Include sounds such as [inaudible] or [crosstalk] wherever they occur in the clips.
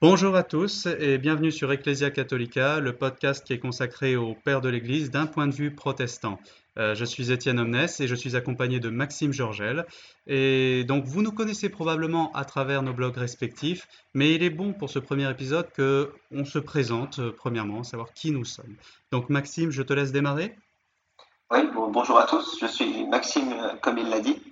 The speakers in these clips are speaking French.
Bonjour à tous et bienvenue sur Ecclesia Catholica, le podcast qui est consacré au Père de l'Église d'un point de vue protestant. Euh, je suis Étienne Omnes et je suis accompagné de Maxime Georgel. Et donc vous nous connaissez probablement à travers nos blogs respectifs, mais il est bon pour ce premier épisode que on se présente euh, premièrement, savoir qui nous sommes. Donc Maxime, je te laisse démarrer. Oui, bon- bonjour à tous, je suis Maxime, euh, comme il l'a dit,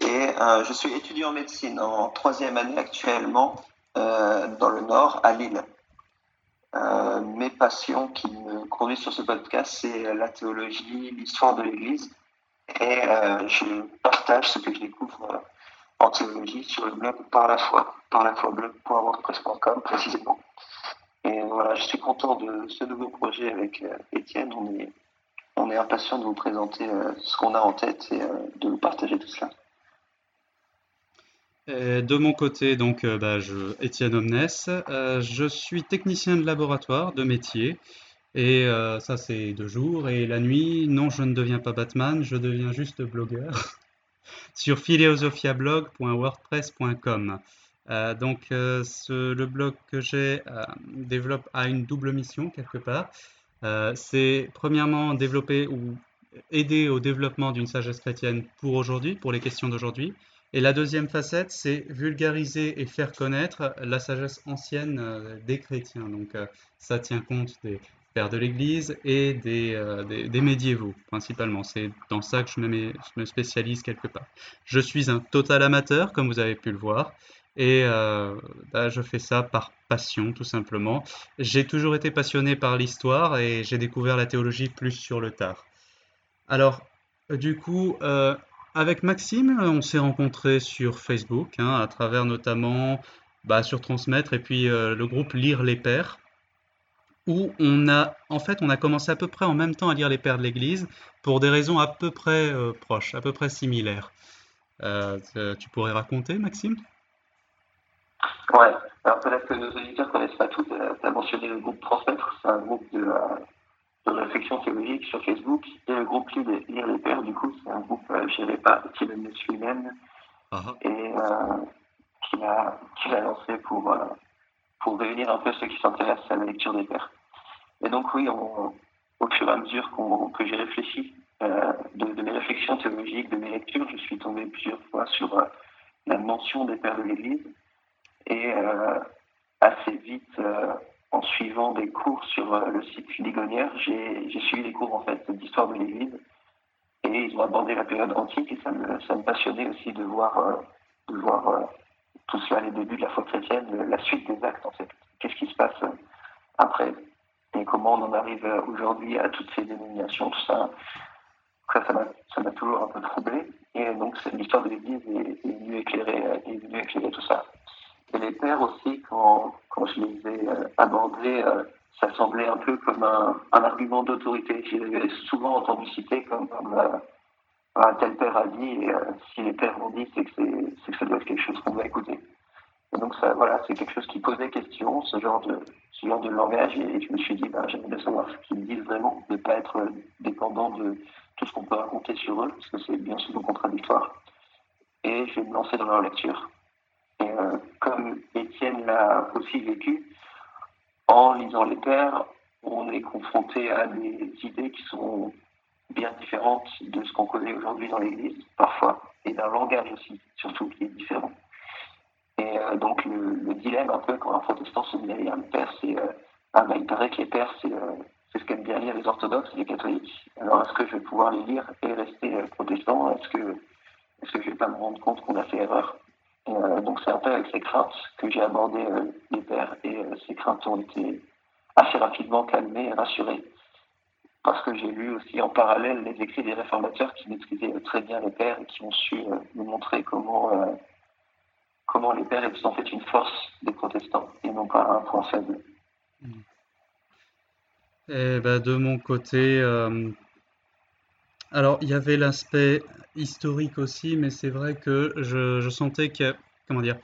et je suis étudiant en médecine en troisième année actuellement dans le Nord, à Lille. Euh, mes passions qui me conduisent sur ce podcast, c'est la théologie, l'histoire de l'Église, et euh, je partage ce que je découvre euh, en théologie sur le blog Par la foi, par la foi blog.wordpress.com précisément. Et voilà, je suis content de ce nouveau projet avec Étienne, on est on est impatient de vous présenter ce qu'on a en tête et de vous partager tout cela. Et de mon côté, donc, euh, bah, Étienne Omnes, euh, je suis technicien de laboratoire de métier. Et euh, ça, c'est de jour. Et la nuit, non, je ne deviens pas Batman, je deviens juste blogueur [laughs] sur philosophiablog.wordpress.com. Euh, donc, euh, le blog que j'ai euh, développe a une double mission quelque part. Euh, c'est premièrement développer ou aider au développement d'une sagesse chrétienne pour aujourd'hui, pour les questions d'aujourd'hui. Et la deuxième facette, c'est vulgariser et faire connaître la sagesse ancienne euh, des chrétiens. Donc, euh, ça tient compte des pères de l'Église et des, euh, des, médiévaux, principalement. C'est dans ça que je me, spécialise quelque part. Je suis un total amateur, comme vous avez pu le voir, et bah, je fais ça par passion, tout simplement. J'ai toujours été passionné par l'histoire et j'ai découvert la théologie plus sur le tard. Alors, du coup, avec Maxime, on s'est rencontrés sur Facebook, hein, à travers notamment bah, sur Transmettre et puis euh, le groupe Lire les Pères, où on a, en fait, on a commencé à peu près en même temps à lire les Pères de l'Église pour des raisons à peu près euh, proches, à peu près similaires. Euh, tu- tu pourrais raconter, Maxime? Ouais, alors peut-être que nos auditeurs ne connaissent pas tout. Tu as mentionné le groupe Transmettre, c'est un groupe de, de réflexion théologique sur Facebook. Et le groupe Lire les, Lire les Pères, du coup, c'est un groupe euh, géré par Metz lui-même Ah, et euh, qu'il a, qu'il a lancé pour, euh, pour réunir un peu ceux qui s'intéressent à la lecture des Pères. Et donc, oui, on- au fur et à mesure qu'on- que j'ai réfléchi euh, de, de mes réflexions théologiques, de mes lectures, je suis tombé plusieurs fois sur euh, la mention des Pères de l'Église. Et euh, assez vite, en suivant des cours sur euh, le site Ligonière, j'ai suivi des cours en fait d'histoire de l'Église. Et ils ont abordé la période antique et ça me, ça me passionnait aussi de voir, euh, de voir euh, tout cela, les débuts de la foi chrétienne, la suite des actes en fait. Qu'est-ce qui se passe après? Et comment on en arrive aujourd'hui à toutes ces dénominations, tout ça? Ça m'a, ça m'a toujours un peu troublé. Et donc, l'histoire de l'Église est, est venue éclairer, est venue éclairer tout ça. Et les pères aussi, quand, quand je les ai euh, abordés, euh, ça semblait un peu comme un, argument d'autorité. Je les ai souvent entendu citer comme, euh, un tel père a dit, et si les pères l'ont dit, c'est que, ça doit être quelque chose qu'on doit écouter. Et donc, voilà, c'est quelque chose qui posait question, ce genre de, ce genre de langage, et je me suis dit, ben, j'aimerais bien savoir ce qu'ils disent vraiment, de ne pas être dépendant de tout ce qu'on peut raconter sur eux, parce que c'est bien souvent contradictoire. Et je vais me lancer dans leur lecture. Et euh, comme Étienne l'a aussi vécu, en lisant les pères, on est confronté à des idées qui sont bien différentes de ce qu'on connaît aujourd'hui dans l'Église, parfois, et d'un langage aussi, surtout, qui est différent. Et euh, donc le, le dilemme un peu quand un protestant se met à lire les pères, c'est euh, ah bah il paraît que les pères c'est ce qu'aiment bien lire les orthodoxes et les catholiques. Alors est-ce que je vais pouvoir les lire et rester protestant? Est-ce que est-ce que je vais pas me rendre compte qu'on a fait erreur? Donc c'est un peu avec ces craintes que j'ai abordé euh, les pères et euh, ces craintes ont été assez rapidement calmées et rassurées parce que j'ai lu aussi en parallèle les écrits des réformateurs qui maîtrisaient euh, très bien les pères et qui ont su euh, nous montrer comment euh, comment les pères étaient en fait une force des protestants et non pas un point faible. Et bah, de mon côté, euh, alors, il y avait l'aspect historique aussi, mais c'est vrai que je sentais que, comment dire,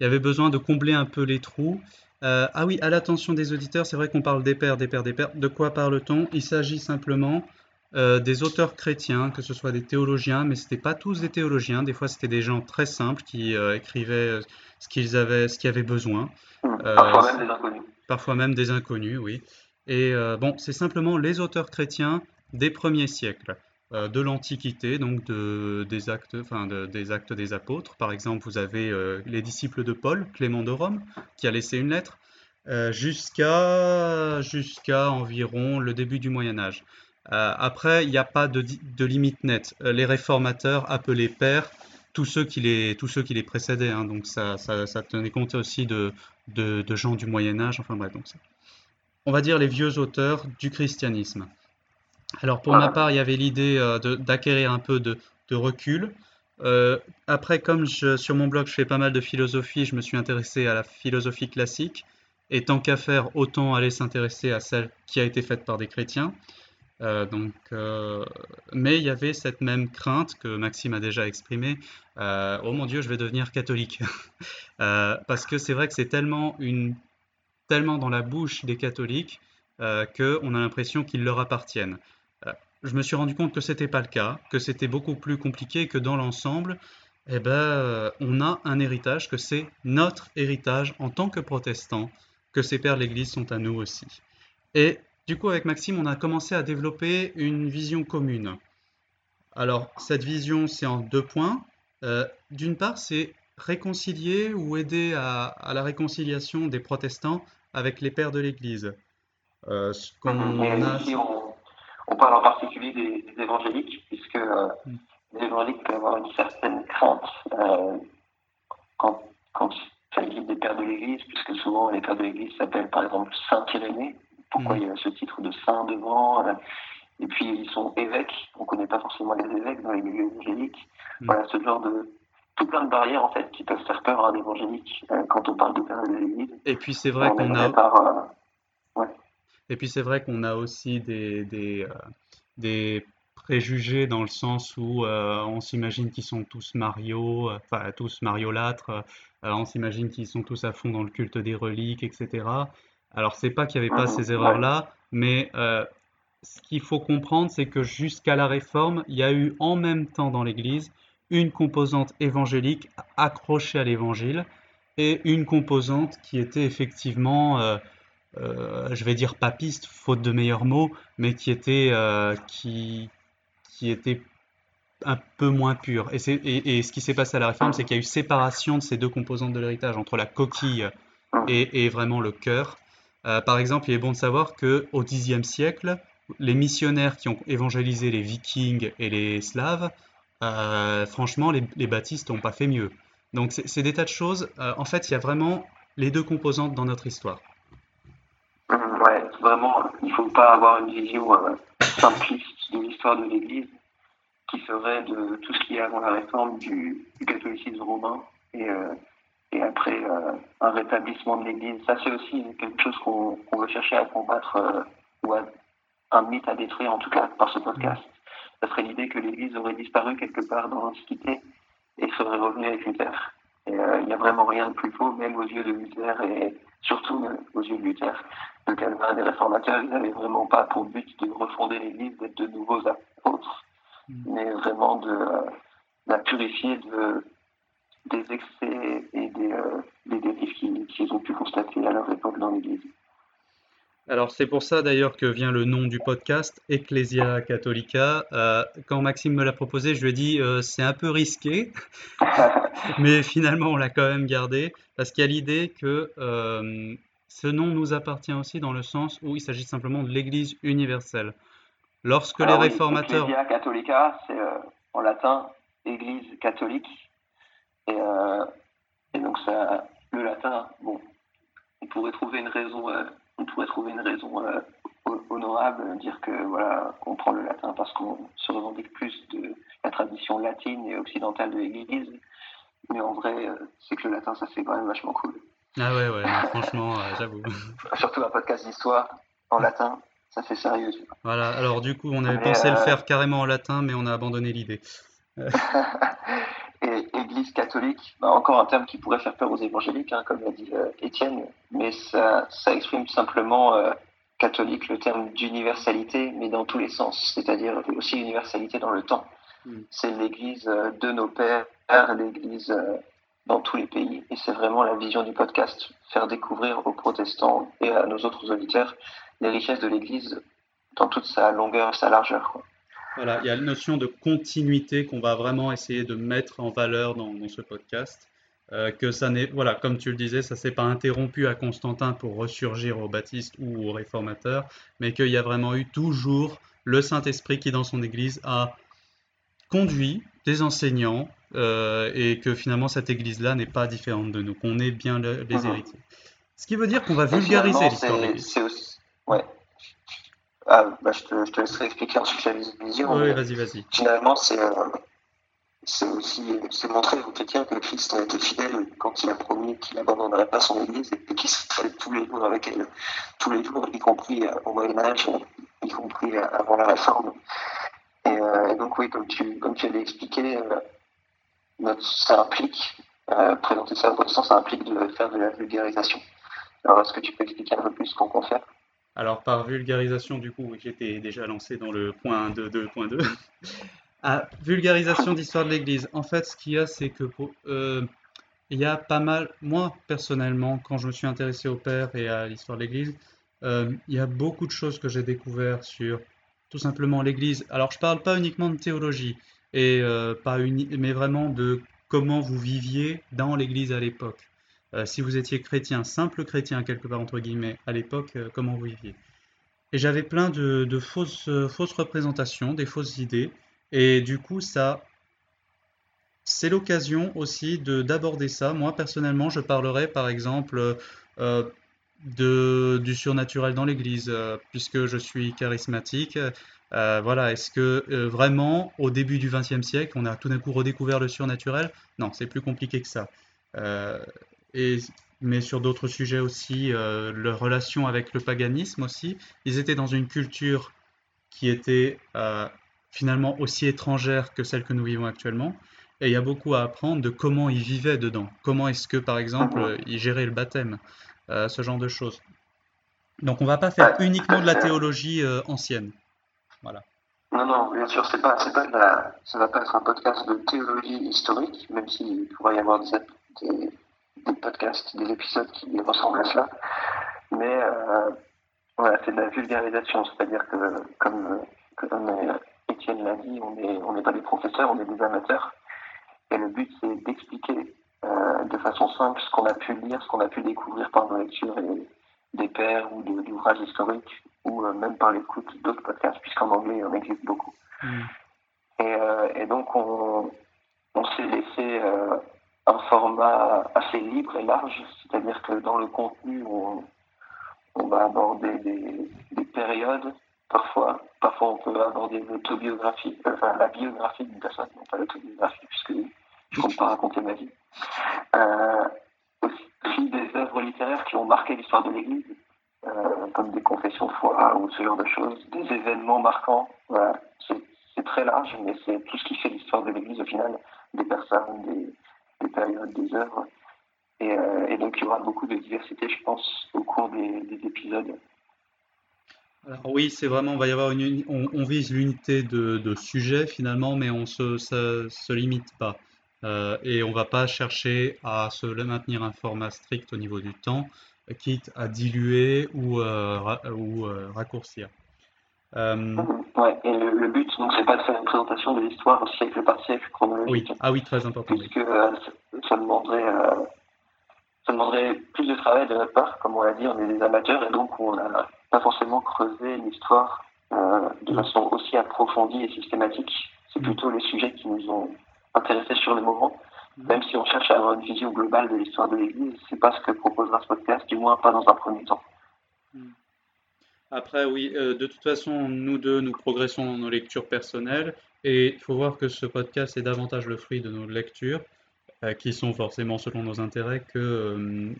il y avait besoin de combler un peu les trous. Euh, ah oui, à l'attention des auditeurs, c'est vrai qu'on parle des pères, des pères, des pères. De quoi parle-t-on? Il s'agit simplement euh, des auteurs chrétiens, que ce soit des théologiens, mais ce n'étaient pas tous des théologiens. Des fois, c'était des gens très simples qui euh, écrivaient ce qu'ils avaient, ce qu'ils avaient besoin. parfois même des inconnus. Parfois même des inconnus, oui. Et bon, c'est simplement les auteurs chrétiens des premiers siècles. Euh, de l'Antiquité, donc des, actes, enfin des actes des apôtres. Par exemple, vous avez euh, les disciples de Paul, Clément de Rome, qui a laissé une lettre, euh, jusqu'à environ le début du Moyen Âge. après, il n'y a pas de, limite nette. les réformateurs appelaient pères tous ceux qui les, tous ceux qui les précédaient. Hein. donc ça, ça, tenait compte aussi de, de, gens du Moyen Âge. Enfin bref, donc ça. On va dire les vieux auteurs du christianisme. Alors pour ma part, il y avait l'idée euh, d'acquérir un peu de, recul. Euh, après, comme sur mon blog, je fais pas mal de philosophie, je me suis intéressé à la philosophie classique. Et tant qu'à faire, autant aller s'intéresser à celle qui a été faite par des chrétiens. Euh, donc, mais il y avait cette même crainte que Maxime a déjà exprimée. oh mon Dieu, je vais devenir catholique. [laughs] parce que c'est vrai que c'est tellement, une, tellement dans la bouche des catholiques qu'on a l'impression qu'ils leur appartiennent je me suis rendu compte que c'était pas le cas, que c'était beaucoup plus compliqué, que dans l'ensemble, eh ben, euh, on a un héritage, que c'est notre héritage en tant que protestants, que ces pères de l'Église sont à nous aussi. Et du coup, avec Maxime, on a commencé à développer une vision commune. Alors, cette vision, c'est en deux points. Euh, d'une part, c'est réconcilier ou aider à, la réconciliation des protestants avec les pères de l'Église. Euh, ce qu'on a... On parle en particulier des, évangéliques, puisque euh, mm. les évangéliques peuvent avoir une certaine crainte euh, quand, quand il s'agit des pères de l'Église, puisque souvent les pères de l'Église s'appellent par exemple Saint Irénée. Pourquoi mm. il y a ce titre de saint devant euh, Et puis ils sont évêques. On ne connaît pas forcément les évêques dans les milieux évangéliques. Mm. Voilà, ce genre de tout plein de barrières en fait qui peuvent faire peur à un évangélique quand on parle de pères de l'Église. Et puis c'est vrai qu'on a par, et puis c'est vrai qu'on a aussi des, des, euh, des, préjugés dans le sens où euh, on s'imagine qu'ils sont tous Mario, euh, enfin tous Mariolâtres, on s'imagine qu'ils sont tous à fond dans le culte des reliques, etc. Alors c'est pas qu'il n'y avait pas ces erreurs-là, mais ce qu'il faut comprendre, c'est que jusqu'à la Réforme, il y a eu en même temps dans l'Église une composante évangélique accrochée à l'Évangile et une composante qui était effectivement euh, je vais dire papiste, faute de meilleurs mots, mais qui était, euh, qui, était un peu moins pur. Et, ce qui s'est passé à la réforme, c'est qu'il y a eu séparation de ces deux composantes de l'héritage, entre la coquille et, vraiment le cœur. Euh, par exemple, il est bon de savoir qu'au Xe siècle, les missionnaires qui ont évangélisé les vikings et les slaves, franchement, les, les baptistes n'ont pas fait mieux. Donc c'est des tas de choses. en fait, il y a vraiment les deux composantes dans notre histoire vraiment, il ne faut pas avoir une vision euh, simpliste de l'histoire de l'Église qui serait de tout ce qui est avant la réforme du, catholicisme romain et, euh, et après euh, un rétablissement de l'Église. Ça, c'est aussi quelque chose qu'on veut chercher à combattre ou un mythe à détruire, en tout cas par ce podcast. Ça serait l'idée que l'Église aurait disparu quelque part dans l'Antiquité et serait revenue avec Luther. Et il n'y a vraiment rien de plus faux, même aux yeux de Luther et surtout aux yeux de Luther le Calvin des réformateurs, ils n'avaient vraiment pas pour but de refonder l'Église, d'être de nouveaux apôtres, mm. mais vraiment de euh, la purifier de, des excès et des, euh, dérives qu'ils ont pu constater à leur époque dans l'Église. Alors c'est pour ça d'ailleurs que vient le nom du podcast, Ecclesia Catholica. Euh, quand Maxime me l'a proposé, je lui ai dit c'est un peu risqué, [laughs] mais finalement on l'a quand même gardé parce qu'il y a l'idée que ce nom nous appartient aussi dans le sens où il s'agit simplement de l'Église universelle. Lorsque les réformateurs... Ecclesia Catholica, c'est euh, en latin Église catholique. Et, euh, donc ça, le latin, bon, on pourrait trouver une raison, euh, on pourrait trouver une raison honorable, dire que voilà, on prend le latin parce qu'on se revendique plus de la tradition latine et occidentale de l'Église. Mais en vrai, c'est que le latin, ça c'est quand même vachement cool. Ah ouais, ouais, franchement, euh, j'avoue. [laughs] Surtout un podcast d'histoire en latin, ça c'est sérieux. Voilà, alors du coup, on avait pensé le faire carrément en latin, mais on a abandonné l'idée. [laughs] et Église catholique, bah, encore un terme qui pourrait faire peur aux évangéliques, hein, comme l'a dit Étienne, mais ça, ça exprime simplement catholique le terme d'universalité, mais dans tous les sens, c'est-à-dire aussi universalité dans le temps. Hmm. C'est l'Église de nos pères, l'Église dans tous les pays. Et c'est vraiment la vision du podcast, faire découvrir aux protestants et à nos autres auditeurs les richesses de l'Église dans toute sa longueur et sa largeur. Voilà, il y a la notion de continuité qu'on va vraiment essayer de mettre en valeur dans, ce podcast. Euh, que ça n'est, voilà, comme tu le disais, ça s'est pas interrompu à Constantin pour ressurgir aux baptistes ou aux réformateurs, mais qu'il y a vraiment eu toujours le Saint-Esprit qui, dans son Église, a conduit des enseignants euh, et que finalement cette église-là n'est pas différente de nous, qu'on est bien les mhm. héritiers. Ce qui veut dire qu'on va vulgariser l'histoire de l'église. Ouais. Ah, bah, je, te, je, te, laisserai expliquer ensuite la vision. Oui, vas-y, vas-y. Finalement, c'est euh, c'est aussi c'est montrer aux chrétiens que Christ a été fidèle quand il a promis qu'il n'abandonnerait pas son Église et qu'il serait tous les jours avec elle, tous les jours, y compris euh, au Moyen Âge, y compris avant la Réforme. Et, donc oui, comme tu comme tu expliqué, ça implique, euh, présenter ça au sens, ça implique de faire de la vulgarisation. Alors, est-ce que tu peux expliquer un peu plus ce qu'on compte faire? Alors, par vulgarisation, du coup, j'étais déjà lancé dans le point 2.2. ah, vulgarisation d'histoire de l'Église. En fait, ce qu'il y a, c'est que euh, il y a pas mal, moi personnellement, quand je me suis intéressé au Père et à l'histoire de l'Église, euh, il y a beaucoup de choses que j'ai découvert sur tout simplement l'Église. Alors, je parle pas uniquement de théologie, et euh, pas uni mais vraiment de comment vous viviez dans l'Église à l'époque. Si vous étiez chrétien, simple chrétien quelque part entre guillemets, à l'époque, comment vous viviez? Et j'avais plein de, de fausses, fausses représentations, des fausses idées, et du coup ça, c'est l'occasion aussi de d'aborder ça. Moi personnellement, je parlerai par exemple de, du surnaturel dans l'Église, puisque je suis charismatique. Euh, voilà, est-ce que euh, vraiment, au début du XXe siècle, on a tout d'un coup redécouvert le surnaturel? Non, c'est plus compliqué que ça. Euh, et, mais sur d'autres sujets aussi, leur relation avec le paganisme aussi, ils étaient dans une culture qui était finalement aussi étrangère que celle que nous vivons actuellement. Et il y a beaucoup à apprendre de comment ils vivaient dedans. Comment est-ce que, par exemple, ils géraient le baptême, ce genre de choses. Donc on ne va pas faire uniquement de la théologie ancienne. Non, non, bien sûr, c'est pas, c'est pas la, ça va pas être un podcast de théologie historique, même s'il pourrait y avoir des, des, podcasts, des épisodes qui ressemblent à cela. Mais euh, voilà, c'est de la vulgarisation, c'est-à-dire que, comme, comme Étienne l'a dit, on n'est pas des professeurs, on est des amateurs. Et le but, c'est d'expliquer euh, de façon simple ce qu'on a pu lire, ce qu'on a pu découvrir par nos lectures et des pères ou d'ouvrages historiques ou euh, même par l'écoute d'autres podcasts, puisqu'en anglais, il en existe beaucoup. Mm. Et, euh, et, donc, on, on s'est laissé un format assez libre et large, c'est-à-dire que dans le contenu, on, on va aborder des, des, périodes, parfois. Parfois, on peut aborder l'autobiographie, enfin la biographie d'une personne, non pas l'autobiographie, puisque je ne compte pas raconter ma vie. Euh, aussi des œuvres littéraires qui ont marqué l'histoire de l'Église, euh, comme des confessions de foi ou ce genre de choses, des événements marquants. Voilà. C'est très large, mais c'est tout ce qui fait l'histoire de l'Église au final, des personnes, des, des périodes, des œuvres. Et, euh, et, donc il y aura beaucoup de diversité, je pense, au cours des épisodes. Alors oui, c'est vraiment, on va y avoir une, on, on vise l'unité de, de sujet finalement, mais on se, se limite pas. Euh, et on va pas chercher à se maintenir un format strict au niveau du temps quitte à diluer ou, euh, ou euh, raccourcir. Euh, ouais, et le, but, donc, c'est pas de faire une présentation de l'histoire siècle par siècle chronologique. Oui, ah oui, très important. Puisque ça, demanderait, ça demanderait plus de travail de notre part, comme on l'a dit, on est des amateurs et donc on n'a pas forcément creusé l'histoire de façon aussi approfondie et systématique. C'est mm. plutôt les sujets qui nous ont intéressés sur le moment. Même si on cherche à avoir une vision globale de l'histoire de l'Église, c'est pas ce que proposera ce podcast, du moins pas dans un premier temps. Hmm. Après, oui, euh, de toute façon, nous deux, nous progressons dans nos lectures personnelles et il faut voir que ce podcast est davantage le fruit de nos lectures euh, qui sont forcément selon nos intérêts que euh,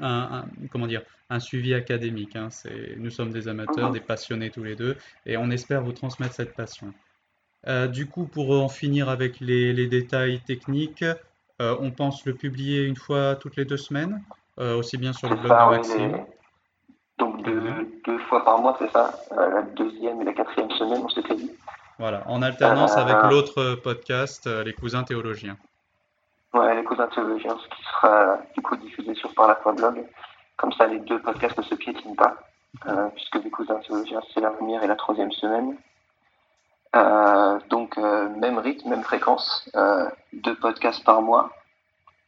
un, un- comment dire, un suivi académique. hein. Nous sommes des amateurs, Mhm. des passionnés tous les deux, et on espère vous transmettre cette passion. Euh, du coup, pour en finir avec les, les détails techniques, euh, on pense le publier une fois toutes les deux semaines, euh, aussi bien sur le blog ça, de oui, Maxime. les- Donc deux, deux fois par mois, c'est ça. Euh, la deuxième et la quatrième semaine, on s'était dit. Voilà, en alternance Euh, avec l'autre podcast, euh, Les Cousins Théologiens. Ouais, les cousins théologiens, ce qui sera du coup diffusé sur Par la foi blog. Comme ça, les deux podcasts ne se piétinent pas, euh, puisque les cousins théologiens, c'est la première et la troisième semaine. Euh, donc, euh, même rythme, même fréquence, euh, deux podcasts par mois.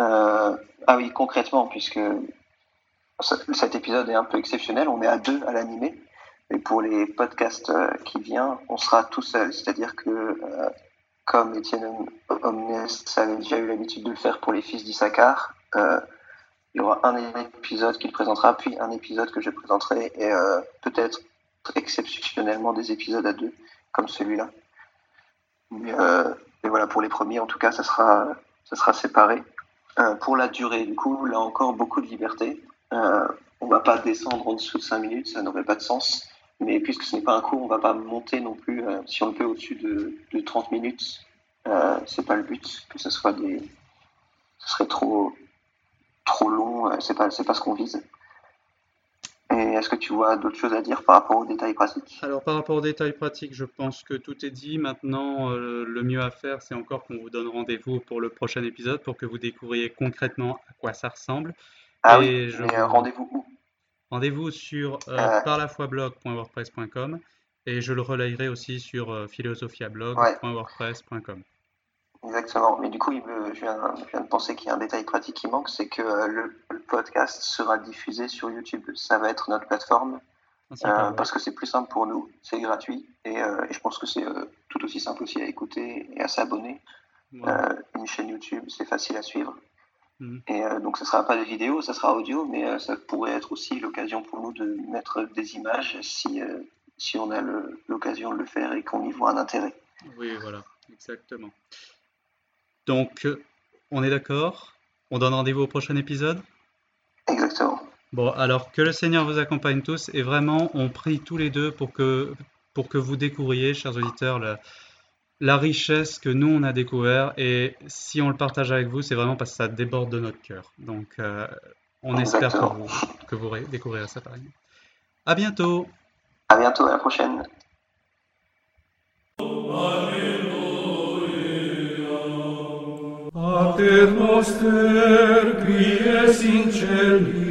Ah oui, concrètement, puisque ce- cet épisode est un peu exceptionnel, on est à deux à l'animer. Mais pour les podcasts qui viennent, on sera tout seul. C'est-à-dire que, comme Étienne Om- Omnes avait déjà eu l'habitude de le faire pour les fils d'Issachar, euh, il y aura un épisode qu'il présentera, puis un épisode que je présenterai, et euh, peut-être exceptionnellement des épisodes à deux, comme celui-là. Mais, euh, voilà, pour les premiers, en tout cas, ça sera, ça sera séparé. Pour la durée, du coup, là encore, beaucoup de liberté. On va pas descendre en dessous de 5 minutes, ça n'aurait pas de sens. Mais puisque ce n'est pas un cours, on va pas monter non plus. euh, si on le fait au-dessus de, de 30 minutes, euh, c'est pas le but que ce soit des. Ce serait trop, trop long, euh, c'est pas, c'est pas ce qu'on vise. Et est-ce que tu vois d'autres choses à dire par rapport aux détails pratiques? Alors, par rapport aux détails pratiques, je pense que tout est dit. Maintenant, euh, le mieux à faire, c'est encore qu'on vous donne rendez-vous pour le prochain épisode pour que vous découvriez concrètement à quoi ça ressemble. Ah Et oui, je mais euh, vous- rendez-vous où? Rendez-vous sur euh, Euh. parlafoiblog.wordpress.com et je le relayerai aussi sur euh, philosophiablog.wordpress.com. Exactement. Mais du coup, il me- je, viens, je viens de penser qu'il y a un détail pratique qui manque, c'est que euh, le, le podcast sera diffusé sur YouTube. Ça va être notre plateforme Ainsi euh, par parce que c'est plus simple pour nous, c'est gratuit et, et je pense que c'est tout aussi simple aussi à écouter et à s'abonner. Une chaîne YouTube, c'est facile à suivre. Mhm. Et euh, donc, ce sera pas des vidéos, ça sera audio, mais euh, ça pourrait être aussi l'occasion pour nous de mettre des images si, euh, si on a le- l'occasion de le faire et qu'on y voit un intérêt. Oui, voilà, exactement. Donc, euh, on est d'accord? On donne rendez-vous au prochain épisode? Exactement. Bon, alors que le Seigneur vous accompagne tous et vraiment, on prie tous les deux pour que, pour que vous découvriez, chers auditeurs, la, la richesse que nous, on a découvert. Et si on le partage avec vous, c'est vraiment parce que ça déborde de notre cœur. Donc, euh, on espère que vous, que vous découvrirez ça pareil. À bientôt! À bientôt, à la prochaine. Pater noster, qui es in celis,